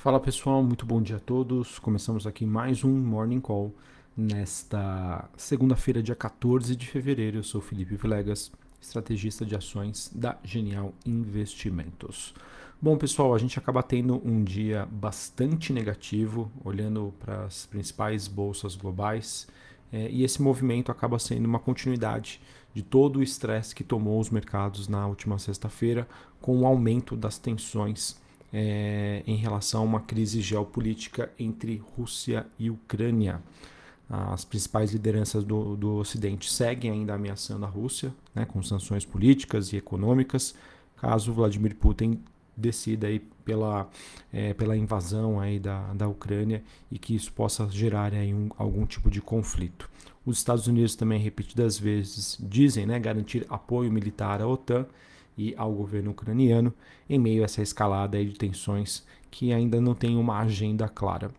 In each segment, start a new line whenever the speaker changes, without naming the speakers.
Fala pessoal, muito bom dia a todos. Começamos aqui mais um Morning Call nesta segunda-feira, dia 14 de fevereiro. Eu sou Felipe Vilegas, estrategista de ações da Genial Investimentos. Bom, pessoal, a gente acaba tendo um dia bastante negativo, olhando para as principais bolsas globais, é, e esse movimento acaba sendo uma continuidade de todo o estresse que tomou os mercados na última sexta-feira, com o aumento das tensões é, em relação a uma crise geopolítica entre Rússia e Ucrânia. As principais lideranças do, do Ocidente seguem ainda ameaçando a Rússia, né, com sanções políticas e econômicas, caso Vladimir Putin decida aí pela, é, pela invasão aí da, da Ucrânia e que isso possa gerar aí um, algum tipo de conflito. Os Estados Unidos também repetidas vezes dizem né, garantir apoio militar à OTAN e ao governo ucraniano em meio a essa escalada de tensões que ainda não tem uma agenda clara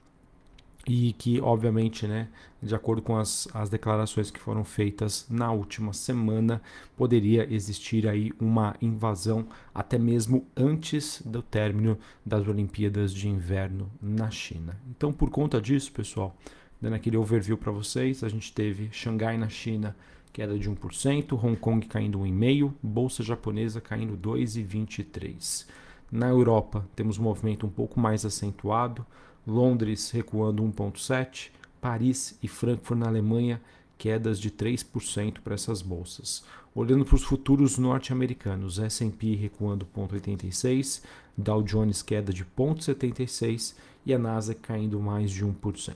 e que, obviamente, né, de acordo com as, as declarações que foram feitas na última semana, poderia existir aí uma invasão até mesmo antes do término das Olimpíadas de Inverno na China. Então, por conta disso, pessoal, dando aquele overview para vocês, a gente teve Xangai na China queda de 1%, Hong Kong caindo 1,5%, bolsa japonesa caindo 2,23%. Na Europa, temos um movimento um pouco mais acentuado, Londres recuando 1,7%, Paris e Frankfurt na Alemanha quedas de 3% para essas bolsas. Olhando para os futuros norte-americanos, S&P recuando 0,86, Dow Jones queda de 0,76 e a Nasdaq caindo mais de 1%.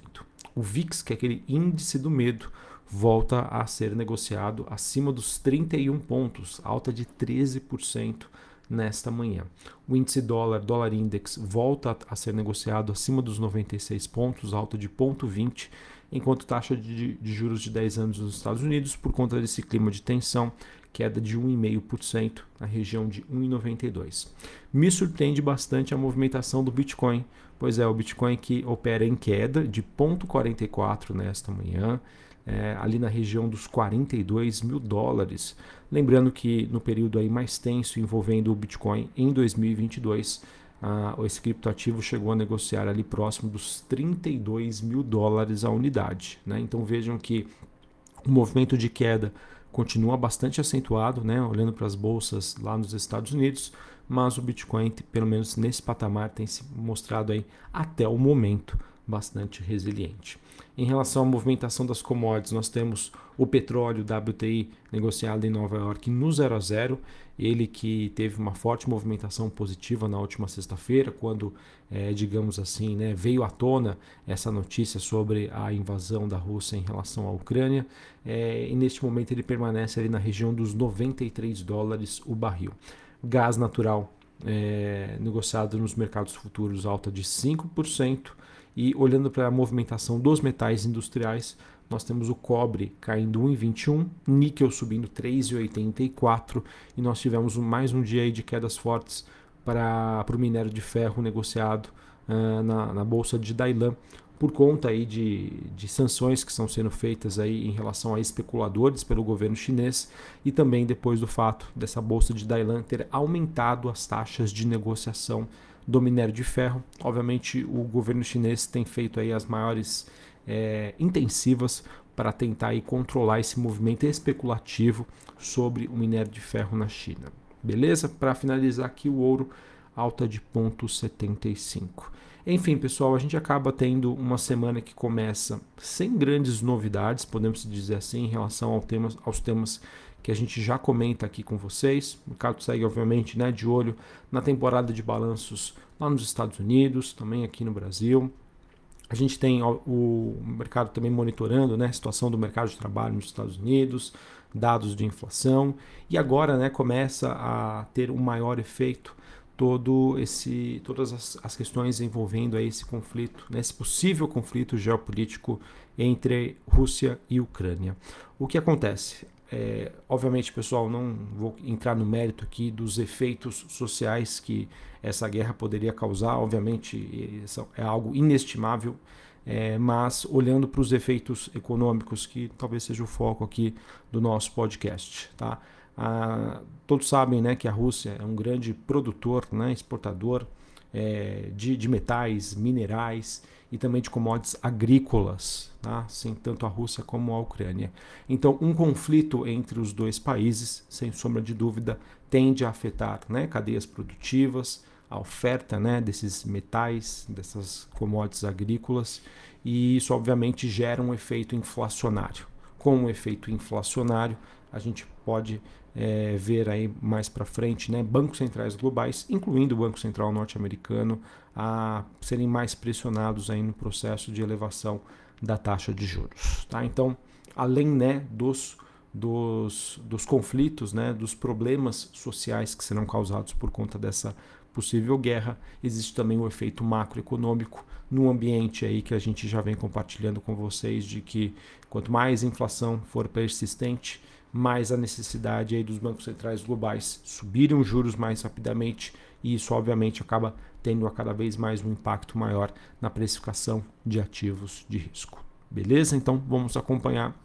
O VIX, que é aquele índice do medo, volta a ser negociado acima dos 31 pontos, alta de 13% nesta manhã. O índice dólar, dólar index, volta a ser negociado acima dos 96 pontos, alta de 0,20, enquanto taxa de, de, juros de 10 anos nos Estados Unidos, por conta desse clima de tensão, queda de 1,5% na região de 1,92. Me surpreende bastante a movimentação do Bitcoin, pois é o Bitcoin que opera em queda de 0,44 nesta manhã, é, ali na região dos 42 mil dólares. Lembrando que no período aí mais tenso envolvendo o Bitcoin em 2022, ah, esse criptoativo chegou a negociar ali próximo dos 32 mil dólares a unidade. Né? Então vejam que o movimento de queda continua bastante acentuado, né? olhando para as bolsas lá nos Estados Unidos, mas o Bitcoin, pelo menos nesse patamar, tem se mostrado aí até o momento bastante resiliente. Em relação à movimentação das commodities, nós temos o petróleo WTI negociado em Nova York no 0 a 0, ele que teve uma forte movimentação positiva na última sexta-feira, quando, é, digamos assim, né, veio à tona essa notícia sobre a invasão da Rússia em relação à Ucrânia, é, e neste momento ele permanece ali na região dos 93 dólares o barril. Gás natural é, negociado nos mercados futuros alta de 5%, e olhando para a movimentação dos metais industriais, nós temos o cobre caindo 1,21, níquel subindo 3,84 e nós tivemos mais um dia de quedas fortes para, o minério de ferro negociado uh, na, na bolsa de Dailan por conta aí de, de sanções que estão sendo feitas aí em relação a especuladores pelo governo chinês e também depois do fato dessa bolsa de Dailan ter aumentado as taxas de negociação do minério de ferro. Obviamente, o governo chinês tem feito aí as maiores é, intensivas para tentar aí controlar esse movimento especulativo sobre o minério de ferro na China. Beleza? Para finalizar aqui, o ouro alta de 0,75. Enfim, pessoal, a gente acaba tendo uma semana que começa sem grandes novidades, podemos dizer assim, em relação ao tema, aos temas que a gente já comenta aqui com vocês. O mercado segue, obviamente, né, de olho na temporada de balanços lá nos Estados Unidos, também aqui no Brasil. A gente tem o mercado também monitorando né, a situação do mercado de trabalho nos Estados Unidos, dados de inflação, e agora né, começa a ter um maior efeito todo esse, todas as, as questões envolvendo aí esse conflito, né, esse possível conflito geopolítico entre Rússia e Ucrânia. O que acontece? É, obviamente, pessoal, não vou entrar no mérito aqui dos efeitos sociais que essa guerra poderia causar. Obviamente, é algo inestimável, é, mas olhando para os efeitos econômicos, que talvez seja o foco aqui do nosso podcast. Tá? Ah, todos sabem né, que a Rússia é um grande produtor, né, exportador é, de, de metais, minerais e também de commodities agrícolas, tá? Tanto a Rússia como a Ucrânia. Então, um conflito entre os dois países, sem sombra de dúvida, tende a afetar né, cadeias produtivas, a oferta né, desses metais, dessas commodities agrícolas, e isso obviamente gera um efeito inflacionário. Com um efeito inflacionário, a gente pode é, ver aí mais para frente, né, bancos centrais globais, incluindo o Banco Central norte-americano, a serem mais pressionados aí no processo de elevação da taxa de juros. Tá? Então, além né, dos, dos, dos conflitos, né, dos problemas sociais que serão causados por conta dessa possível guerra, existe também o efeito macroeconômico no ambiente aí que a gente já vem compartilhando com vocês de que quanto mais inflação for persistente, mais a necessidade aí dos bancos centrais globais subirem os juros mais rapidamente e isso obviamente acaba tendo a cada vez mais um impacto maior na precificação de ativos de risco. Beleza? Então vamos acompanhar.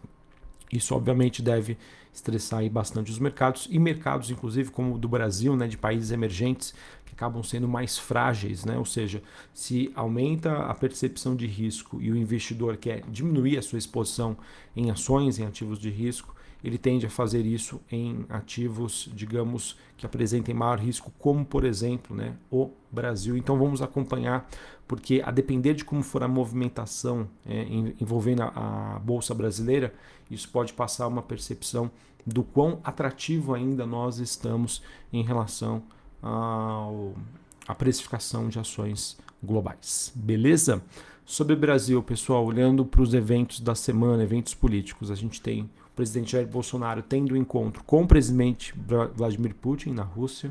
Isso obviamente deve estressar bastante os mercados e mercados inclusive como o do Brasil, né, de países emergentes que acabam sendo mais frágeis, né? Ou seja, se aumenta a percepção de risco e o investidor quer diminuir a sua exposição em ações, em ativos de risco, ele tende a fazer isso em ativos, digamos, que apresentem maior risco, como por exemplo né, o Brasil. Então vamos acompanhar, porque a depender de como for a movimentação é, envolvendo a, a Bolsa Brasileira, isso pode passar uma percepção do quão atrativo ainda nós estamos em relação à precificação de ações globais. Beleza? Sobre o Brasil, pessoal, olhando para os eventos da semana, eventos políticos, a gente tem presidente Jair Bolsonaro tendo um encontro com o presidente Vladimir Putin na Rússia.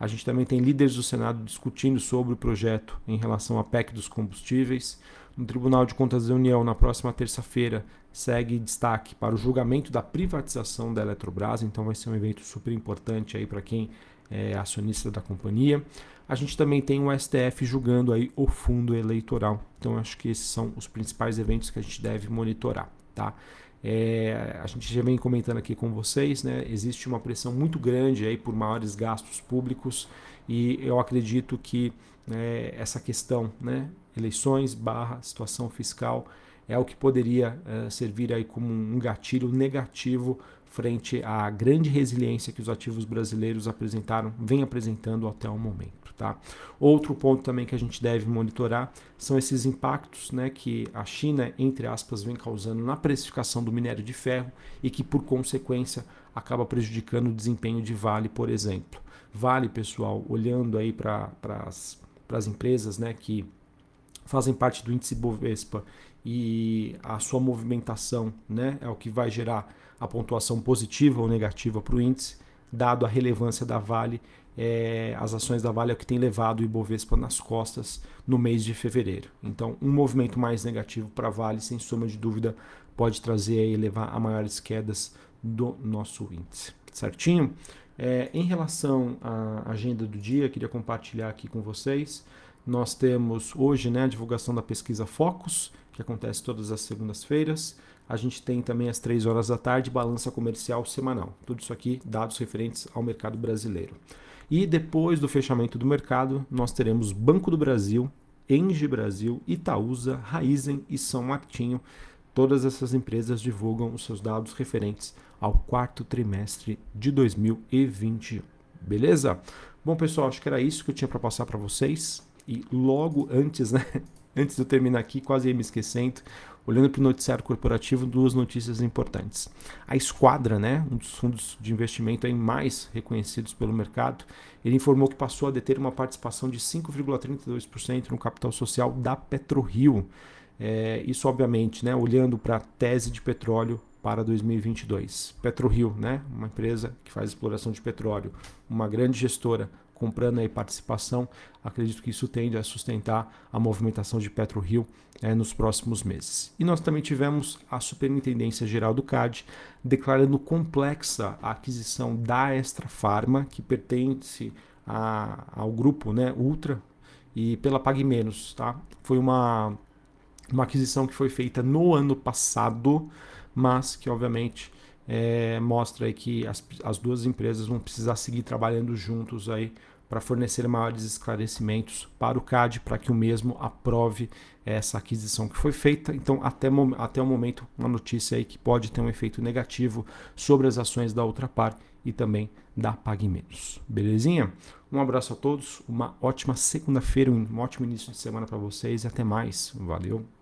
A gente também tem líderes do Senado discutindo sobre o projeto em relação à PEC dos combustíveis. No Tribunal de Contas da União, na próxima terça-feira, segue destaque para o julgamento da privatização da Eletrobras, então vai ser um evento super importante aí para quem é acionista da companhia. A gente também tem o STF julgando aí o fundo eleitoral. Então acho que esses são os principais eventos que a gente deve monitorar, tá? É, a gente já vem comentando aqui com vocês, né? Existe uma pressão muito grande aí por maiores gastos públicos e eu acredito que né, essa questão, né, eleições barra situação fiscal, é o que poderia é, servir aí como um gatilho negativo frente à grande resiliência que os ativos brasileiros apresentaram, vem apresentando até o momento. Tá? Outro ponto também que a gente deve monitorar são esses impactos né, que a China, entre aspas, vem causando na precificação do minério de ferro e que, por consequência, acaba prejudicando o desempenho de Vale, por exemplo. Vale, pessoal, olhando aí para as empresas né, que fazem parte do índice Bovespa e a sua movimentação né, é o que vai gerar a pontuação positiva ou negativa para o índice, dado a relevância da Vale é, as ações da Vale é o que tem levado o Ibovespa nas costas no mês de fevereiro. Então, um movimento mais negativo para a Vale, sem sombra de dúvida, pode trazer e levar a maiores quedas do nosso índice. Certinho? É, em relação à agenda do dia, queria compartilhar aqui com vocês. Nós temos hoje né, a divulgação da pesquisa Focus, que acontece todas as segundas-feiras. A gente tem também às 3 horas da tarde balança comercial semanal. Tudo isso aqui dados referentes ao mercado brasileiro. E depois do fechamento do mercado, nós teremos Banco do Brasil, Engie Brasil, Itaúsa, Raizen e São Martinho. Todas essas empresas divulgam os seus dados referentes ao quarto trimestre de 2021. Beleza? Bom, pessoal, acho que era isso que eu tinha para passar para vocês. E logo antes, né? Antes de eu terminar aqui, quase ia me esquecendo, olhando para o noticiário corporativo, duas notícias importantes. A Esquadra, né, um dos fundos de investimento aí mais reconhecidos pelo mercado, ele informou que passou a deter uma participação de 5,32% no capital social da PetroRio. É, isso, obviamente, né, olhando para a tese de petróleo para 2022. PetroRio, né, uma empresa que faz exploração de petróleo, uma grande gestora comprando aí participação, acredito que isso tende a sustentar a movimentação de PetroRio é, nos próximos meses. E nós também tivemos a Superintendência Geral do CAD declarando complexa a aquisição da Extra Farma, que pertence a, ao grupo né, Ultra e pela Pague Menos. Tá? Foi uma, uma aquisição que foi feita no ano passado, mas que obviamente é, mostra aí que as, as duas empresas vão precisar seguir trabalhando juntos aí para fornecer maiores esclarecimentos para o CAD, para que o mesmo aprove essa aquisição que foi feita. Então, até, até o momento, uma notícia aí que pode ter um efeito negativo sobre as ações da Ultrapar e também da Pague Menos. Belezinha? Um abraço a todos, uma ótima segunda-feira, um ótimo início de semana para vocês e até mais. Valeu!